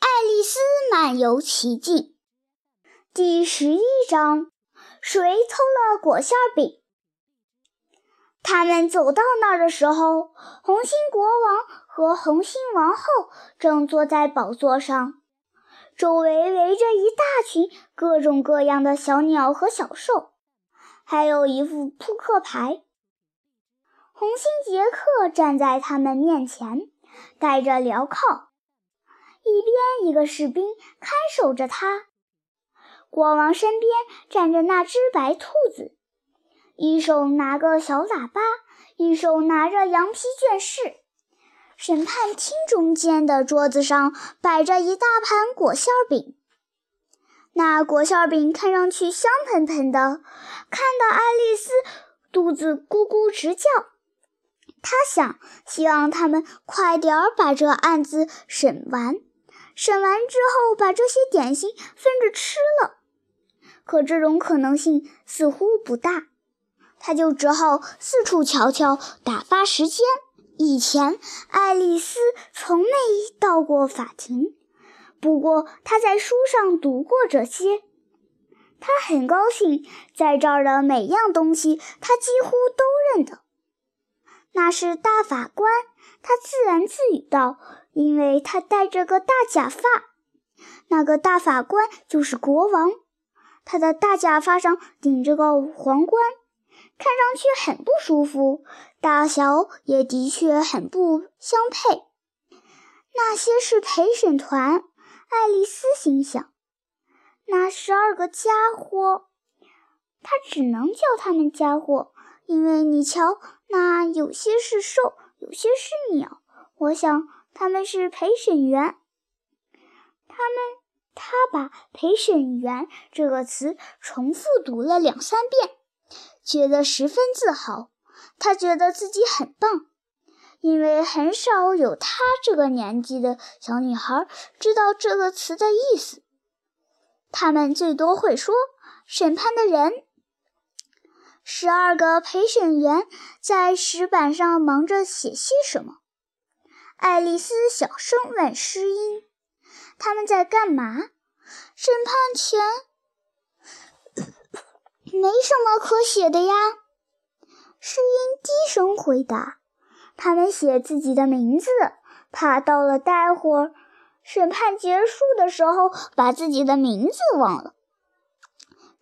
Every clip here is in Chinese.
爱丽丝漫游奇境第十一章：谁偷了果馅饼？他们走到那儿的时候，红心国王和红心王后正坐在宝座上，周围围着一大群各种各样的小鸟和小兽，还有一副扑克牌。红心杰克站在他们面前，戴着镣铐。一边一个士兵看守着他，国王身边站着那只白兔子，一手拿个小喇叭，一手拿着羊皮卷饰。审判厅中间的桌子上摆着一大盘果馅饼，那果馅饼看上去香喷喷的，看得爱丽丝肚子咕咕直叫。她想，希望他们快点儿把这案子审完。审完之后，把这些点心分着吃了。可这种可能性似乎不大，他就只好四处瞧瞧，打发时间。以前，爱丽丝从没到过法庭，不过她在书上读过这些。她很高兴，在这儿的每样东西她几乎都认得。那是大法官，她自言自语道。因为他戴着个大假发，那个大法官就是国王。他的大假发上顶着个皇冠，看上去很不舒服，大小也的确很不相配。那些是陪审团，爱丽丝心想。那十二个家伙，他只能叫他们家伙，因为你瞧，那有些是兽，有些是鸟。我想。他们是陪审员。他们，他把“陪审员”这个词重复读了两三遍，觉得十分自豪。他觉得自己很棒，因为很少有他这个年纪的小女孩知道这个词的意思。他们最多会说“审判的人”。十二个陪审员在石板上忙着写些什么。爱丽丝小声问诗音：“他们在干嘛？”审判前没什么可写的呀。诗音低声回答：“他们写自己的名字，怕到了待会儿审判结束的时候把自己的名字忘了。”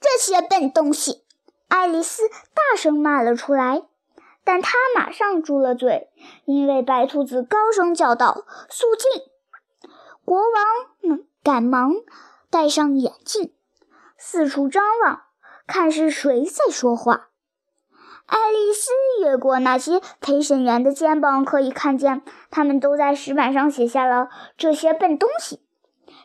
这些笨东西！爱丽丝大声骂了出来。但他马上住了嘴，因为白兔子高声叫道：“肃静！”国王赶忙戴上眼镜，四处张望，看是谁在说话。爱丽丝越过那些陪审员的肩膀，可以看见他们都在石板上写下了这些笨东西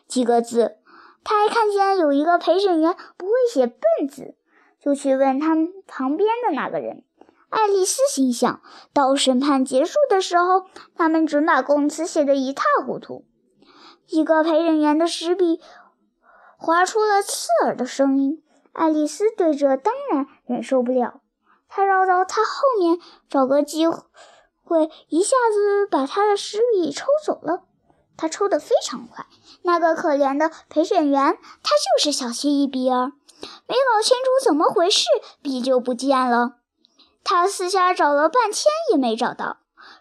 几个字。他还看见有一个陪审员不会写“笨”字，就去问他们旁边的那个人。爱丽丝心想：到审判结束的时候，他们准把供词写得一塌糊涂。一个陪审员的石笔划出了刺耳的声音。爱丽丝对这当然忍受不了，她绕到他后面找个机会，一下子把他的石笔抽走了。他抽得非常快。那个可怜的陪审员，他就是小心翼翼儿，没搞清楚怎么回事，笔就不见了。他四下找了半天也没找到，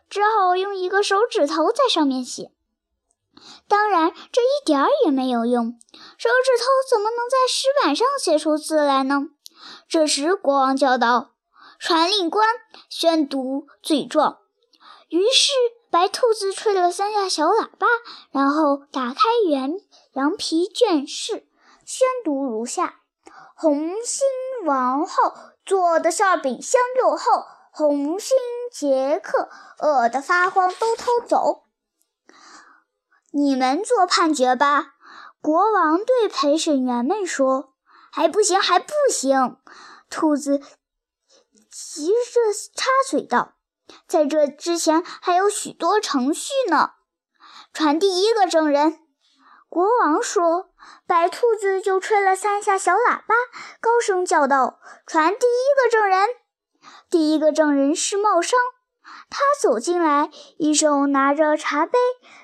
只好用一个手指头在上面写。当然，这一点儿也没有用，手指头怎么能在石板上写出字来呢？这时，国王叫道：“传令官，宣读罪状。”于是，白兔子吹了三下小喇叭，然后打开原羊皮卷式，宣读如下：“红心王后。”做的馅饼香又厚，红心杰克饿得发慌，都偷走。你们做判决吧。国王对陪审员们说：“还不行，还不行！”兔子急着插嘴道：“在这之前还有许多程序呢。”传第一个证人。国王说：“白兔子就吹了三下小喇叭，高声叫道：‘传第一个证人！’第一个证人是茂商，他走进来，一手拿着茶杯，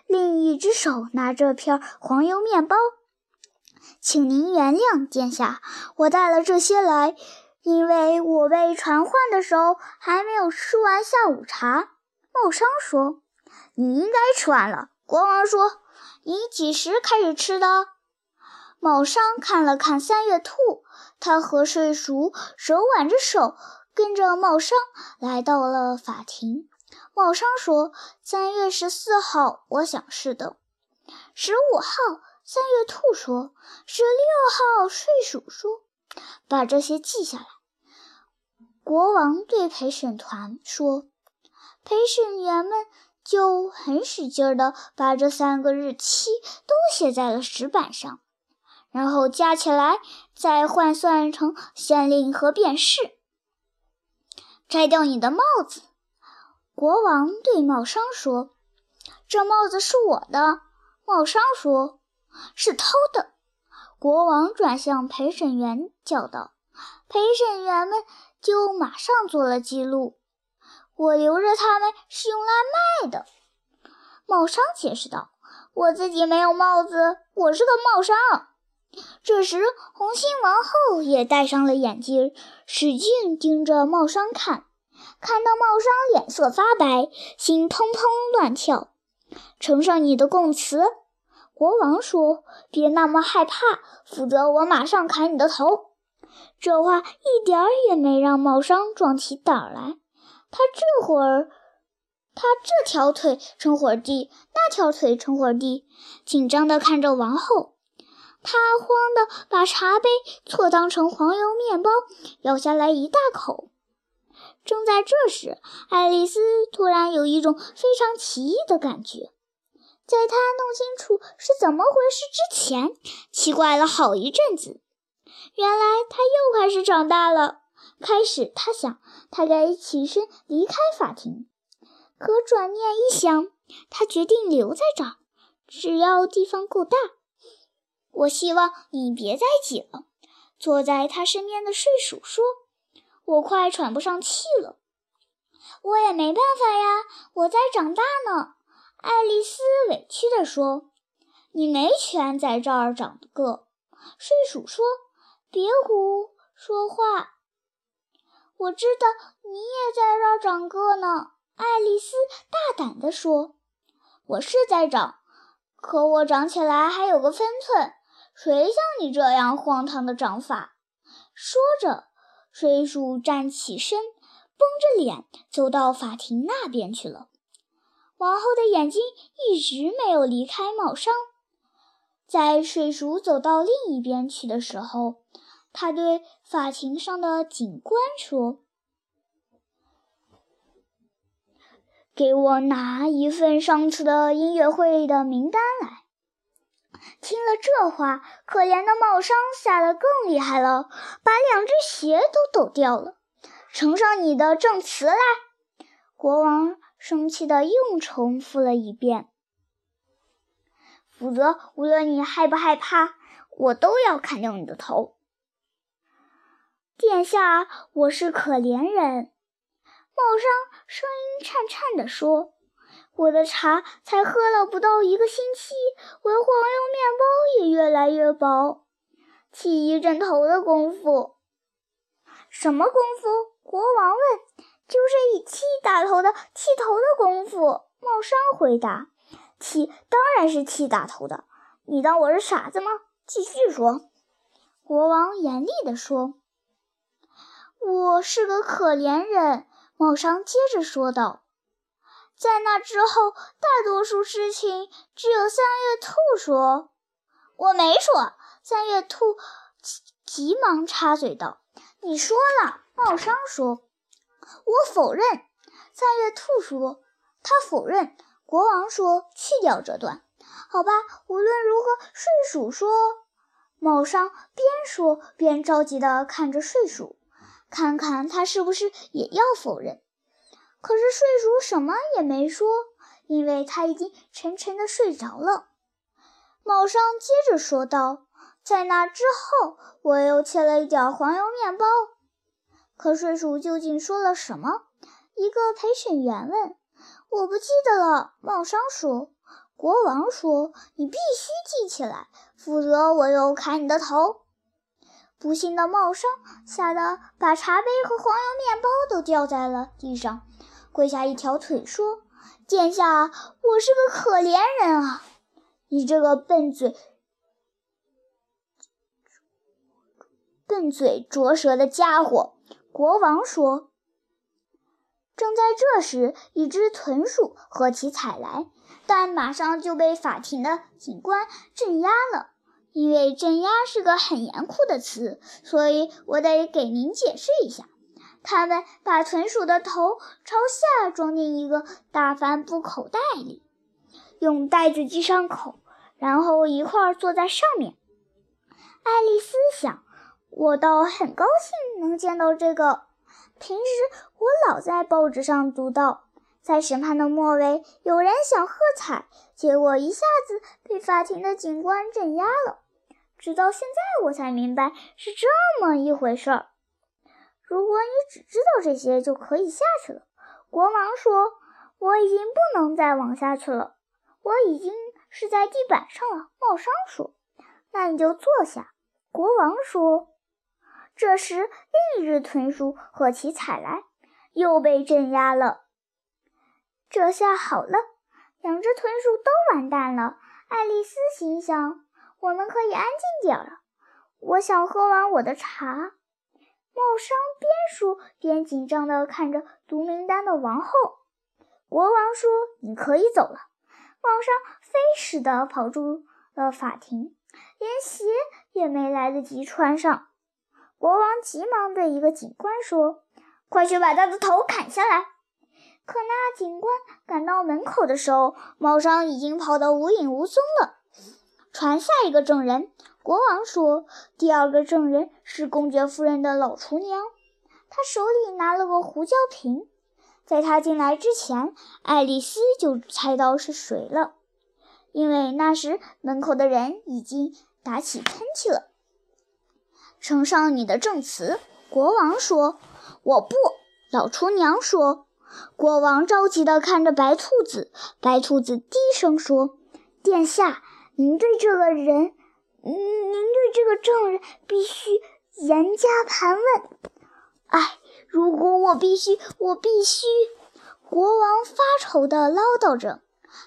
另一只手拿着片黄油面包。请您原谅，殿下，我带了这些来，因为我被传唤的时候还没有吃完下午茶。茂商说：“你应该吃完了。”国王说：“你几时开始吃的？”茂商看了看三月兔，他和睡鼠手挽着手，跟着茂商来到了法庭。茂商说：“三月十四号，我想是的。”十五号。三月兔说：“十六号。”睡鼠说：“把这些记下来。”国王对陪审团说：“陪审员们就很使劲地把这三个日期都写在了石板上，然后加起来再换算成县令和便士。”摘掉你的帽子，国王对帽商说：“这帽子是我的。”帽商说。是偷的！国王转向陪审员叫道：“陪审员们就马上做了记录。我留着它们是用来卖的。”帽商解释道：“我自己没有帽子，我是个帽商。”这时，红心王后也戴上了眼镜，使劲盯着帽商看。看到帽商脸色发白，心砰砰乱跳。呈上你的供词。国王说：“别那么害怕，否则我马上砍你的头。”这话一点儿也没让茂商壮起胆来。他这会儿，他这条腿撑会儿地，那条腿撑会儿地，紧张地看着王后。他慌地把茶杯错当成黄油面包，咬下来一大口。正在这时，爱丽丝突然有一种非常奇异的感觉。在他弄清楚是怎么回事之前，奇怪了好一阵子。原来他又开始长大了。开始，他想他该起身离开法庭，可转念一想，他决定留在这儿，只要地方够大。我希望你别再挤了。坐在他身边的睡鼠说：“我快喘不上气了。”我也没办法呀，我在长大呢。爱丽丝委屈地说：“你没权在这儿长个。”睡鼠说：“别胡说话，我知道你也在这儿长个呢。”爱丽丝大胆地说：“我是在长，可我长起来还有个分寸。谁像你这样荒唐的长法？”说着，水鼠站起身，绷着脸走到法庭那边去了。王后的眼睛一直没有离开帽商。在水鼠走到另一边去的时候，他对法庭上的警官说：“给我拿一份上次的音乐会的名单来。”听了这话，可怜的帽商吓得更厉害了，把两只鞋都抖掉了。呈上你的证词来，国王。生气的又重复了一遍，否则无论你害不害怕，我都要砍掉你的头。殿下，我是可怜人。茂商声音颤颤地说：“我的茶才喝了不到一个星期，我的黄油面包也越来越薄，剃一阵头的功夫。”什么功夫？国王问。就是以剃打头的剃头的功夫，茂商回答：“剃当然是剃打头的，你当我是傻子吗？”继续说，国王严厉地说：“我是个可怜人。”茂商接着说道：“在那之后，大多数事情只有三月兔说，我没说。”三月兔急急忙插嘴道：“你说了。”茂商说。我否认，三月兔说。他否认。国王说：“去掉这段，好吧。”无论如何，睡鼠说。茂商边说边着急地看着睡鼠，看看他是不是也要否认。可是睡鼠什么也没说，因为他已经沉沉地睡着了。茂商接着说道：“在那之后，我又切了一点黄油面包。”可睡鼠究竟说了什么？一个陪审员问。我不记得了。茂商说。国王说：“你必须记起来，否则我就砍你的头。”不幸的帽商吓得把茶杯和黄油面包都掉在了地上，跪下一条腿说：“殿下，我是个可怜人啊！你这个笨嘴、笨嘴拙舌的家伙！”国王说。正在这时，一只豚鼠合起踩来，但马上就被法庭的警官镇压了。因为镇压是个很严酷的词，所以我得给您解释一下。他们把豚鼠的头朝下装进一个大帆布口袋里，用袋子系上口，然后一块坐在上面。爱丽丝想，我倒很高兴能见到这个。平时我老在报纸上读到，在审判的末尾，有人想喝彩，结果一下子被法庭的警官镇压了。直到现在，我才明白是这么一回事儿。如果你只知道这些，就可以下去了。国王说：“我已经不能再往下去了，我已经是在地板上了。”帽商说：“那你就坐下。”国王说。这时，另一只豚鼠和其踩来，又被镇压了。这下好了，两只豚鼠都完蛋了。爱丽丝心想。我们可以安静点了。我想喝完我的茶。帽商边说边紧张地看着读名单的王后。国王说：“你可以走了。”帽商飞似的跑出了法庭，连鞋也没来得及穿上。国王急忙对一个警官说：“快去把他的头砍下来！”可那警官赶到门口的时候，帽商已经跑得无影无踪了。传下一个证人，国王说：“第二个证人是公爵夫人的老厨娘，她手里拿了个胡椒瓶。在她进来之前，爱丽丝就猜到是谁了，因为那时门口的人已经打起喷嚏了。”呈上你的证词，国王说。“我不。”老厨娘说。国王着急地看着白兔子，白兔子低声说：“殿下。”您对这个人，您对这个证人必须严加盘问。哎，如果我必须，我必须！国王发愁地唠叨着，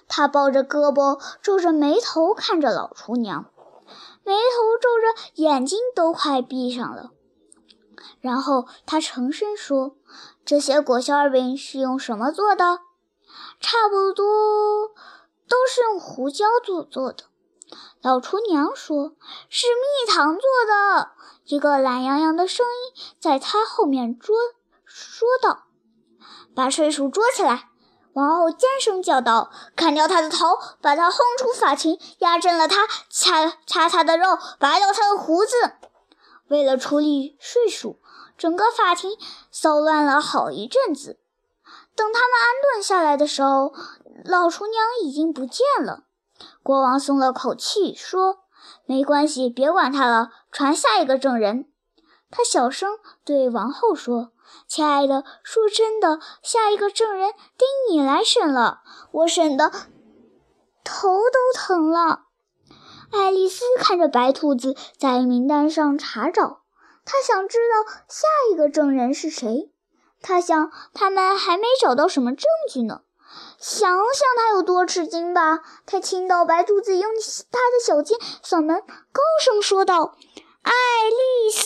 他抱着胳膊，皱着眉头看着老厨娘，眉头皱着，眼睛都快闭上了。然后他沉声说：“这些果馅饼是用什么做的？差不多都是用胡椒做做的。”老厨娘说：“是蜜糖做的。”一个懒洋洋的声音在她后面捉说道：“把睡鼠捉起来！”王后尖声叫道：“砍掉他的头，把他轰出法庭，压正了他，掐掐他的肉，拔掉他的胡子。”为了处理睡鼠，整个法庭骚乱了好一阵子。等他们安顿下来的时候，老厨娘已经不见了。国王松了口气，说：“没关系，别管他了，传下一个证人。”他小声对王后说：“亲爱的，说真的，下一个证人得你来审了，我审的头都疼了。”爱丽丝看着白兔子在名单上查找，她想知道下一个证人是谁。她想，他们还没找到什么证据呢。想想他有多吃惊吧！他听到白兔子用他的小尖嗓门高声说道：“爱丽丝。”